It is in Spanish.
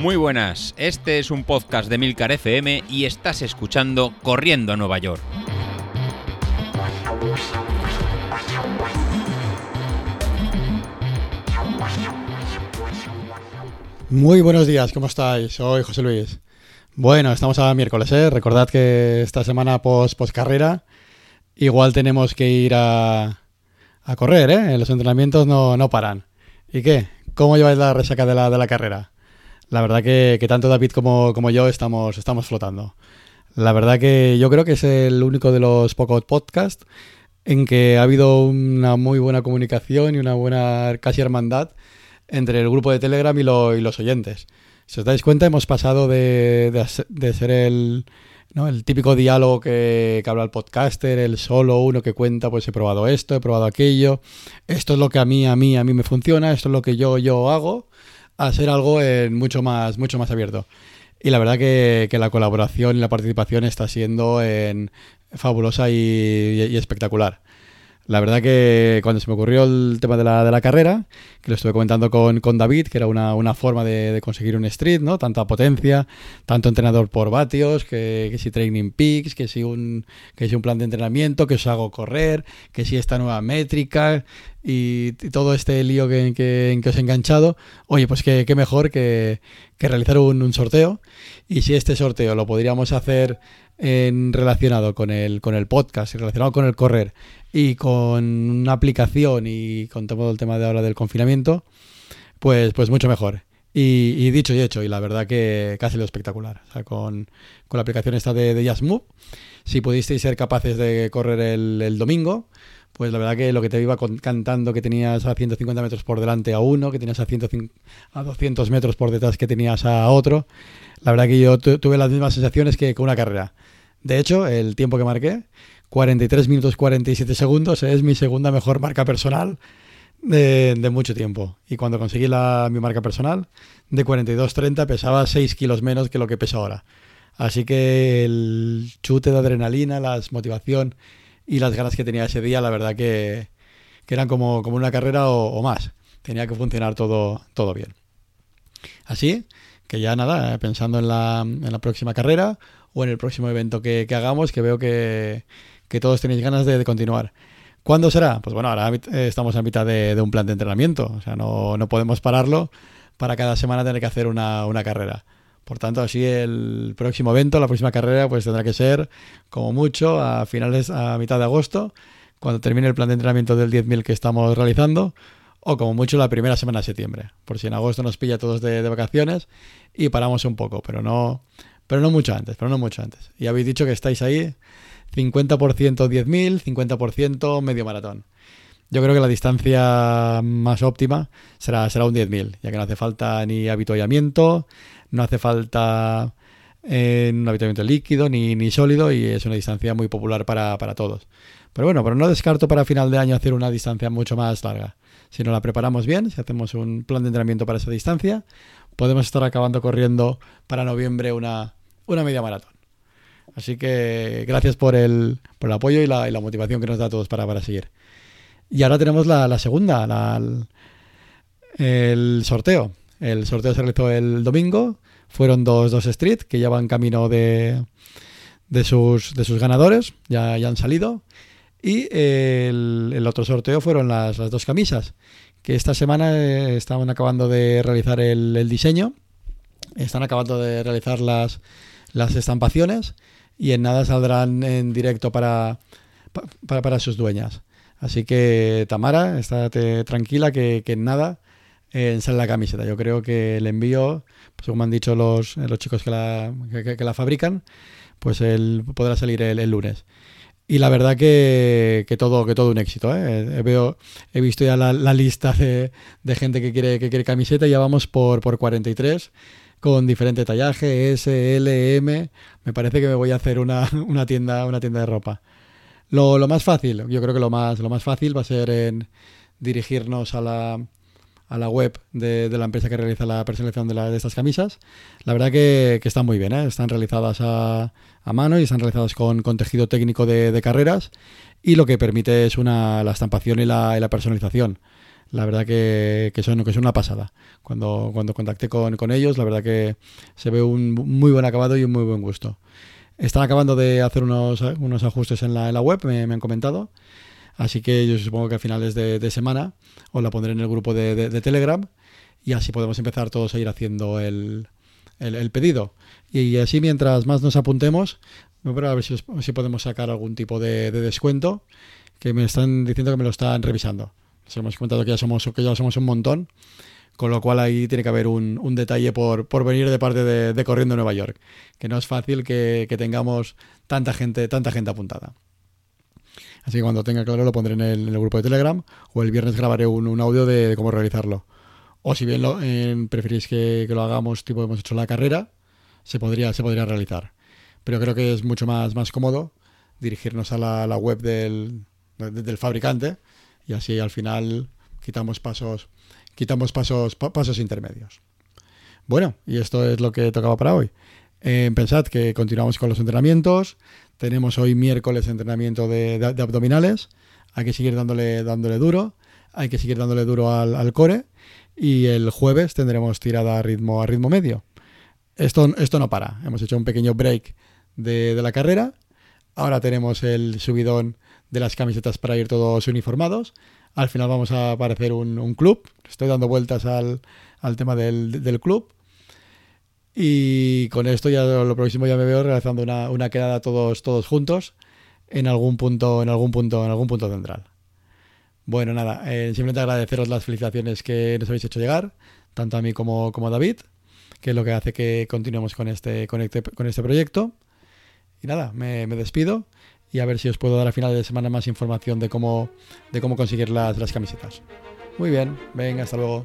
Muy buenas, este es un podcast de Milcar FM y estás escuchando Corriendo a Nueva York. Muy buenos días, ¿cómo estáis? Soy José Luis. Bueno, estamos a miércoles, ¿eh? Recordad que esta semana post, post carrera igual tenemos que ir a, a correr, ¿eh? Los entrenamientos no, no paran. ¿Y qué? ¿Cómo lleváis la resaca de la, de la carrera? La verdad que, tanto David como, como, yo estamos, estamos flotando. La verdad que yo creo que es el único de los pocos podcasts en que ha habido una muy buena comunicación y una buena casi hermandad entre el grupo de Telegram y los oyentes. Si os dais cuenta, hemos pasado de, de, de ser el, ¿no? el típico diálogo que, que, habla el podcaster, el solo uno que cuenta, pues he probado esto, he probado aquello, esto es lo que a mí, a mí, a mí me funciona, esto es lo que yo, yo hago, a ser algo en mucho más, mucho más abierto. Y la verdad que, la colaboración y la participación está siendo en, fabulosa y espectacular. La verdad que cuando se me ocurrió el tema de la, de la carrera, que lo estuve comentando con, con David, que era una, una forma de, conseguir un street, ¿no? Tanta potencia, tanto entrenador por vatios, que, que, si training peaks, que si, un, que si un plan de entrenamiento, que os hago correr, que si esta nueva métrica y, todo este lío que, en que os he enganchado. Oye, pues qué mejor que, que realizar un, un sorteo. Y si este sorteo lo podríamos hacer en relacionado con el, con el podcast y relacionado con el correr y con una aplicación y con todo el tema de ahora del confinamiento, pues, pues mucho mejor. Y, y, dicho y hecho, y la verdad que casi lo espectacular. O sea, con, con, la aplicación esta de, de Just Move, si pudisteis ser capaces de correr el, el, domingo, pues la verdad que lo que te iba cantando que tenías a 150 metros por delante a uno, que tenías a, 150, a 200 metros por detrás que tenías a otro, la verdad que yo tuve las mismas sensaciones que con una carrera. De hecho, el tiempo que marqué, 43 minutos 47 segundos, es mi segunda mejor marca personal de, mucho tiempo. Y cuando conseguí la, mi marca personal, de 42.30 pesaba 6 kilos menos que lo que pesa ahora. Así que el chute de adrenalina, la motivación y las ganas que tenía ese día, la verdad que, que eran como, como, una carrera o, o, más. Tenía que funcionar todo, todo bien. Así que ya nada, pensando en la, en la próxima carrera o en el próximo evento que, hagamos, que veo que, todos tenéis ganas de, continuar. ¿Cuándo será? Pues bueno, ahora eh, estamos a mitad de, un plan de entrenamiento, o sea, no, no podemos pararlo para cada semana tener que hacer una, una carrera. Por tanto, así el próximo evento, la próxima carrera, pues tendrá que ser como mucho a finales, a mitad de agosto, cuando termine el plan de entrenamiento del 10.000 que estamos realizando, o como mucho la primera semana de septiembre, por si en agosto nos pilla todos de vacaciones y paramos un poco, pero no, pero no mucho antes, pero no mucho antes. Y habéis dicho que estáis ahí 50% 10.000, 50% medio maratón. Yo creo que la distancia más óptima será, será un 10.000, ya que no hace falta ni habituallamiento, no hace falta eh, un habituallamiento líquido ni, ni, sólido y es una distancia muy popular para, para, todos. Pero bueno, pero no descarto para final de año hacer una distancia mucho más larga. Si nos la preparamos bien, si hacemos un plan de entrenamiento para esa distancia, podemos estar acabando corriendo para noviembre una, una media maratón. Así que gracias por el, por el apoyo y la, motivación que nos da a todos para, para seguir. Y ahora tenemos la, segunda, la, el sorteo. El sorteo se realizó el domingo. Fueron dos, dos street que ya van camino de, de, sus, de sus ganadores. Ya, ya han salido. Y el, el, otro sorteo fueron las, las, dos camisas. Que esta semana eh, estaban acabando de realizar el, el diseño. Están acabando de realizar las, las estampaciones y en nada saldrán en directo para, para, sus dueñas. Así que Tamara, estate tranquila que, que en nada eh, sale la camiseta. Yo creo que el envío, pues como han dicho los, los chicos que la, que, la fabrican, pues el, podrá salir el, el lunes. Y la verdad que, que, todo que todo un éxito. ¿eh? Veo, he visto ya la, lista de, de, gente que quiere, que quiere camiseta ya vamos por, por 43 con diferente tallaje, S, L, M. Me parece que me voy a hacer una, una tienda, una tienda de ropa. Lo, más fácil, yo creo que lo más, lo más fácil va a ser en dirigirnos a la, a la web de, de, la empresa que realiza la personalización de, de estas camisas. La verdad que, que están muy bien, ¿eh? están realizadas a, a, mano y están realizadas con, con tejido técnico de, de, carreras y lo que permite es una, la estampación y la, y la personalización. La verdad que, que, son, que son una pasada. Cuando, cuando contacté con, con ellos, la verdad que se ve un muy buen acabado y un muy buen gusto. Están acabando de hacer unos, unos ajustes en la, en la web, me, han comentado. Así que yo supongo que a finales de, semana os la pondré en el grupo de, de, Telegram y así podemos empezar todos a ir haciendo el, el, el pedido. Y así mientras más nos apuntemos, a ver si, si podemos sacar algún tipo de, descuento, que me están diciendo que me lo están revisando. Les hemos comentado que ya somos, un montón, con lo cual ahí tiene que haber un, detalle por, por, venir de parte de, de, Corriendo Nueva York, que no es fácil que, tengamos tanta gente, tanta gente apuntada. Así que cuando tenga claro lo pondré en el, grupo de Telegram o el viernes grabaré un, audio de, cómo realizarlo. O si bien lo, eh, preferís que, lo hagamos tipo hemos hecho la carrera, se podría, se podría realizar. Pero creo que es mucho más, cómodo dirigirnos a la, web del fabricante y así al final quitamos pasos quitamos pasos, pasos intermedios. Bueno, y esto es lo que tocaba para hoy. Eh, pensad que continuamos con los entrenamientos. Tenemos hoy miércoles entrenamiento de, abdominales. Hay que seguir dándole, dándole duro. Hay que seguir dándole duro al, core. Y el jueves tendremos tirada a ritmo, a ritmo medio. Esto, esto no para. Hemos hecho un pequeño break de la carrera. Ahora tenemos el subidón de las camisetas para ir todos uniformados. Al final vamos a aparecer un, un club. Estoy dando vueltas al, al tema del, del, club. Y con esto ya lo próximo ya me veo realizando una, una, quedada todos, todos juntos en algún punto, en algún punto, en algún punto central. Bueno, nada, eh, simplemente agradeceros las felicitaciones que nos habéis hecho llegar, tanto a mí como, como a David, que es lo que hace que continuemos con este, con este, con este proyecto. Y nada, me, me despido y a ver si os puedo dar a final de semana más información de cómo, de cómo conseguir las, las camisetas. Muy bien, venga, hasta luego.